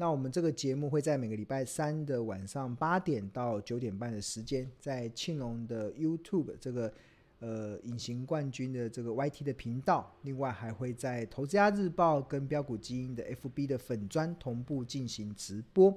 那我们这个节目会在每个礼拜三的晚上八点到九点半的时间，在庆隆的 YouTube 这个呃隐形冠军的这个 YT 的频道，另外还会在投资家日报跟标股基因的 FB 的粉专同步进行直播。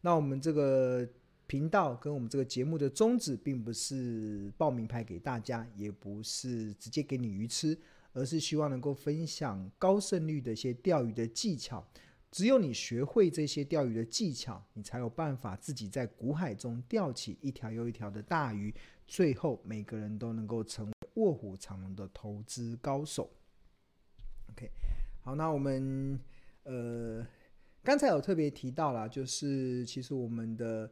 那我们这个频道跟我们这个节目的宗旨，并不是报名牌给大家，也不是直接给你鱼吃，而是希望能够分享高胜率的一些钓鱼的技巧。只有你学会这些钓鱼的技巧，你才有办法自己在股海中钓起一条又一条的大鱼。最后，每个人都能够成为卧虎藏龙的投资高手。OK，好，那我们呃刚才有特别提到了，就是其实我们的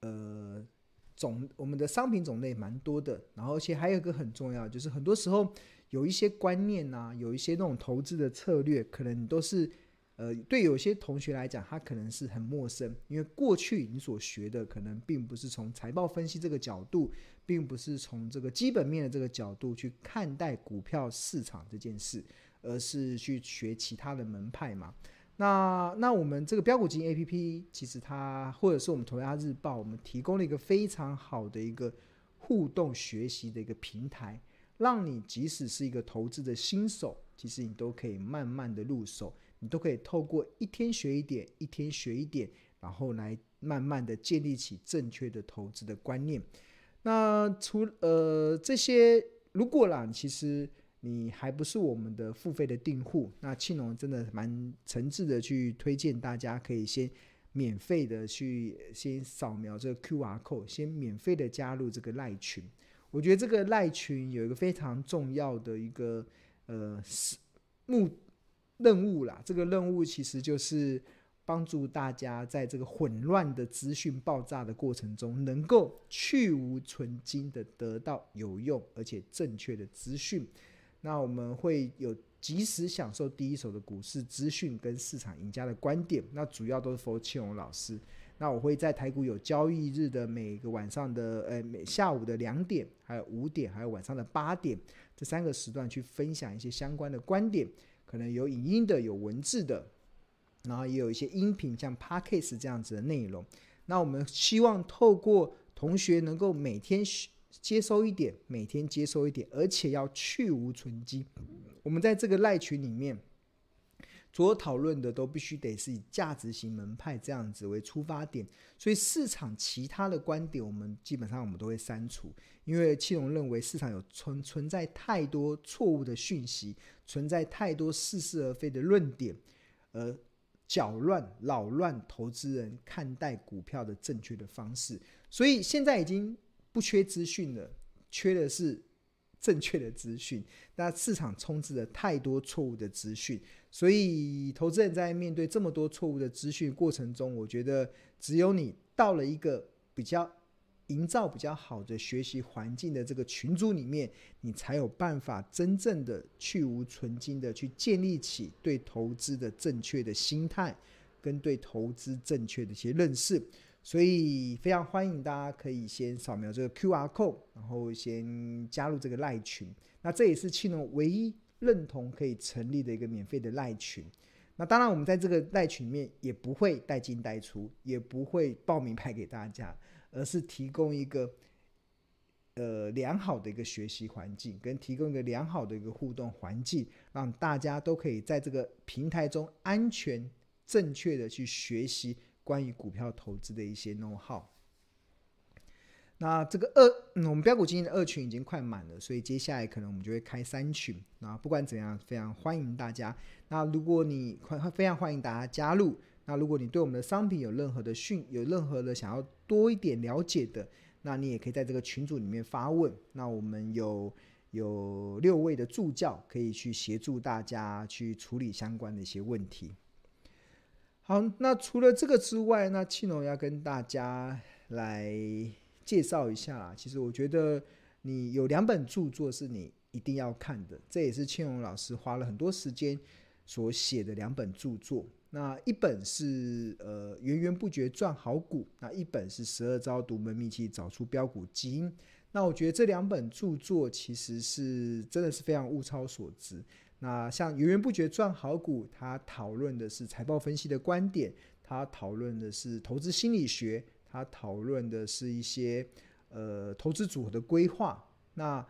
呃种我们的商品种类蛮多的，然后而且还有一个很重要，就是很多时候有一些观念呐、有一些那种投资的策略，可能都是。呃，对有些同学来讲，他可能是很陌生，因为过去你所学的可能并不是从财报分析这个角度，并不是从这个基本面的这个角度去看待股票市场这件事，而是去学其他的门派嘛。那那我们这个标股基因 APP，其实它或者是我们投资家日报，我们提供了一个非常好的一个互动学习的一个平台，让你即使是一个投资的新手，其实你都可以慢慢的入手。你都可以透过一天学一点，一天学一点，然后来慢慢的建立起正确的投资的观念。那除呃这些，如果啦，其实你还不是我们的付费的订户，那庆隆真的蛮诚挚的去推荐大家，可以先免费的去先扫描这个 QR code，先免费的加入这个赖群。我觉得这个赖群有一个非常重要的一个呃目。任务啦，这个任务其实就是帮助大家在这个混乱的资讯爆炸的过程中，能够去无存菁的得到有用而且正确的资讯。那我们会有及时享受第一手的股市资讯跟市场赢家的观点。那主要都是 for 庆荣老师。那我会在台股有交易日的每个晚上的呃每下午的两点，还有五点，还有晚上的八点这三个时段去分享一些相关的观点。可能有影音的，有文字的，然后也有一些音频，像 Podcast 这样子的内容。那我们希望透过同学能够每天接收一点，每天接收一点，而且要去无存精。我们在这个赖群里面。所讨论的都必须得是以价值型门派这样子为出发点，所以市场其他的观点，我们基本上我们都会删除，因为庆隆认为市场有存存在太多错误的讯息，存在太多似是而非的论点，而搅乱扰乱投资人看待股票的正确的方式，所以现在已经不缺资讯了，缺的是。正确的资讯，那市场充斥着太多错误的资讯，所以投资人在面对这么多错误的资讯过程中，我觉得只有你到了一个比较营造比较好的学习环境的这个群组里面，你才有办法真正的去无存菁的去建立起对投资的正确的心态，跟对投资正确的一些认识。所以非常欢迎大家可以先扫描这个 QR code，然后先加入这个赖群。那这也是庆隆唯一认同可以成立的一个免费的赖群。那当然，我们在这个赖群里面也不会带进带出，也不会报名牌给大家，而是提供一个呃良好的一个学习环境，跟提供一个良好的一个互动环境，让大家都可以在这个平台中安全正确的去学习。关于股票投资的一些 know how，那这个二，我们标股基金的二群已经快满了，所以接下来可能我们就会开三群。那不管怎样，非常欢迎大家。那如果你欢，非常欢迎大家加入。那如果你对我们的商品有任何的讯，有任何的想要多一点了解的，那你也可以在这个群组里面发问。那我们有有六位的助教可以去协助大家去处理相关的一些问题。好，那除了这个之外，那庆隆要跟大家来介绍一下。其实我觉得你有两本著作是你一定要看的，这也是庆隆老师花了很多时间所写的两本著作。那一本是呃源源不绝赚好股，那一本是十二招独门秘籍找出标股基因。那我觉得这两本著作其实是真的是非常物超所值。那像源源不绝赚好股，他讨论的是财报分析的观点，它讨论的是投资心理学，它讨论的是一些呃投资组合的规划。那《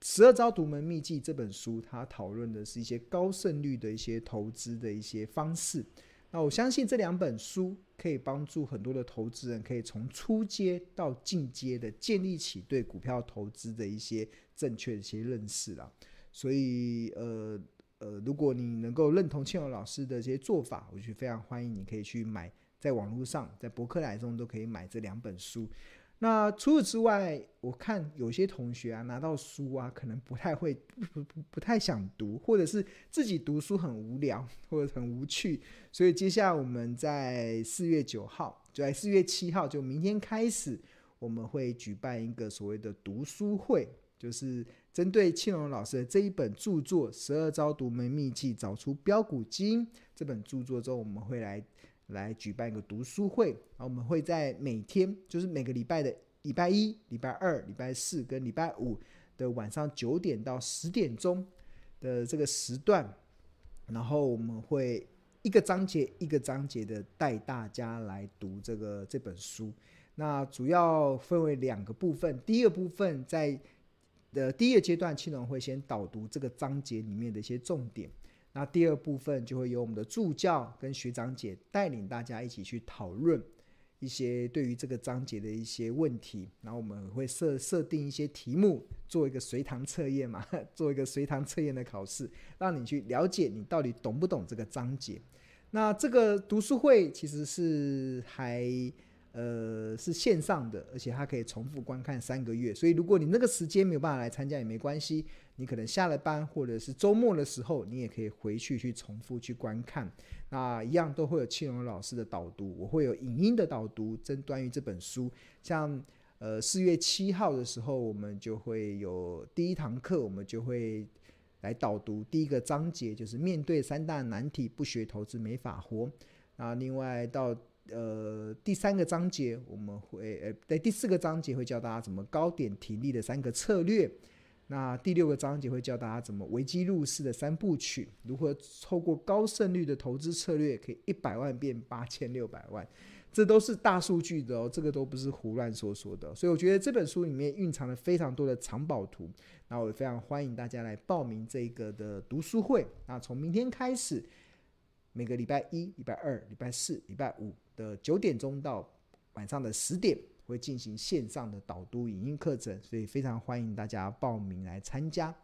十二招独门秘籍》这本书，它讨论的是一些高胜率的一些投资的一些方式。那我相信这两本书可以帮助很多的投资人，可以从初阶到进阶的建立起对股票投资的一些正确的一些认识啦。所以，呃呃，如果你能够认同庆荣老师的这些做法，我就非常欢迎你可以去买，在网络上，在博客来中都可以买这两本书。那除此之外，我看有些同学啊拿到书啊，可能不太会，不不不太想读，或者是自己读书很无聊或者很无趣，所以接下来我们在四月九号，就在四月七号，就明天开始，我们会举办一个所谓的读书会，就是针对庆荣老师的这一本著作《十二招独门秘技找出标股金》这本著作中，我们会来。来举办一个读书会然后，我们会在每天，就是每个礼拜的礼拜一、礼拜二、礼拜四跟礼拜五的晚上九点到十点钟的这个时段，然后我们会一个章节一个章节的带大家来读这个这本书。那主要分为两个部分，第一个部分在的第一个阶段，青龙会先导读这个章节里面的一些重点。那第二部分就会由我们的助教跟学长姐带领大家一起去讨论一些对于这个章节的一些问题，然后我们会设设定一些题目，做一个随堂测验嘛，做一个随堂测验的考试，让你去了解你到底懂不懂这个章节。那这个读书会其实是还。呃，是线上的，而且它可以重复观看三个月。所以，如果你那个时间没有办法来参加也没关系，你可能下了班或者是周末的时候，你也可以回去去重复去观看。那一样都会有庆荣老师的导读，我会有影音的导读，针对于这本书。像呃四月七号的时候，我们就会有第一堂课，我们就会来导读第一个章节，就是面对三大难题，不学投资没法活。那另外到呃，第三个章节我们会呃，在第四个章节会教大家怎么高点停利的三个策略。那第六个章节会教大家怎么危机入市的三部曲，如何透过高胜率的投资策略可以一百万变八千六百万，这都是大数据的哦，这个都不是胡乱说说的。所以我觉得这本书里面蕴藏了非常多的藏宝图。那我也非常欢迎大家来报名这个的读书会。那从明天开始，每个礼拜一、礼拜二、礼拜四、礼拜五。的九点钟到晚上的十点会进行线上的导读影音课程，所以非常欢迎大家报名来参加。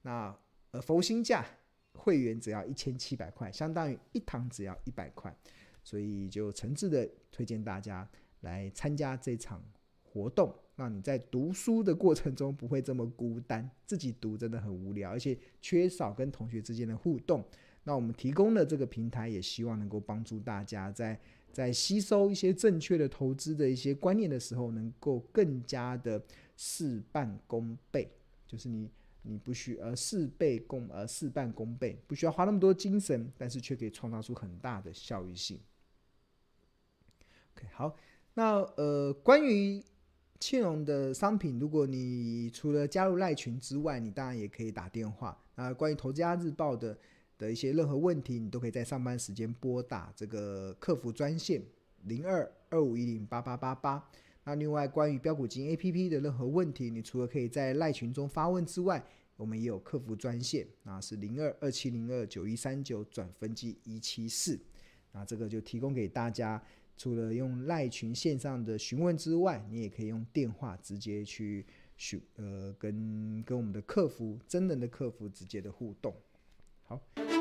那呃，佛心价会员只要一千七百块，相当于一堂只要一百块，所以就诚挚的推荐大家来参加这场活动，让你在读书的过程中不会这么孤单，自己读真的很无聊，而且缺少跟同学之间的互动。那我们提供的这个平台，也希望能够帮助大家在。在吸收一些正确的投资的一些观念的时候，能够更加的事半功倍，就是你你不需呃事倍功呃事半功倍，不需要花那么多精神，但是却可以创造出很大的效益性。OK，好，那呃关于庆荣的商品，如果你除了加入赖群之外，你当然也可以打电话。那关于《投资家日报》的。的一些任何问题，你都可以在上班时间拨打这个客服专线零二二五一零八八八八。那另外关于标股金 APP 的任何问题，你除了可以在赖群中发问之外，我们也有客服专线，那是零二二七零二九一三九转分机一七四。那这个就提供给大家，除了用赖群线上的询问之外，你也可以用电话直接去询呃跟跟我们的客服真人的客服直接的互动。Ciao.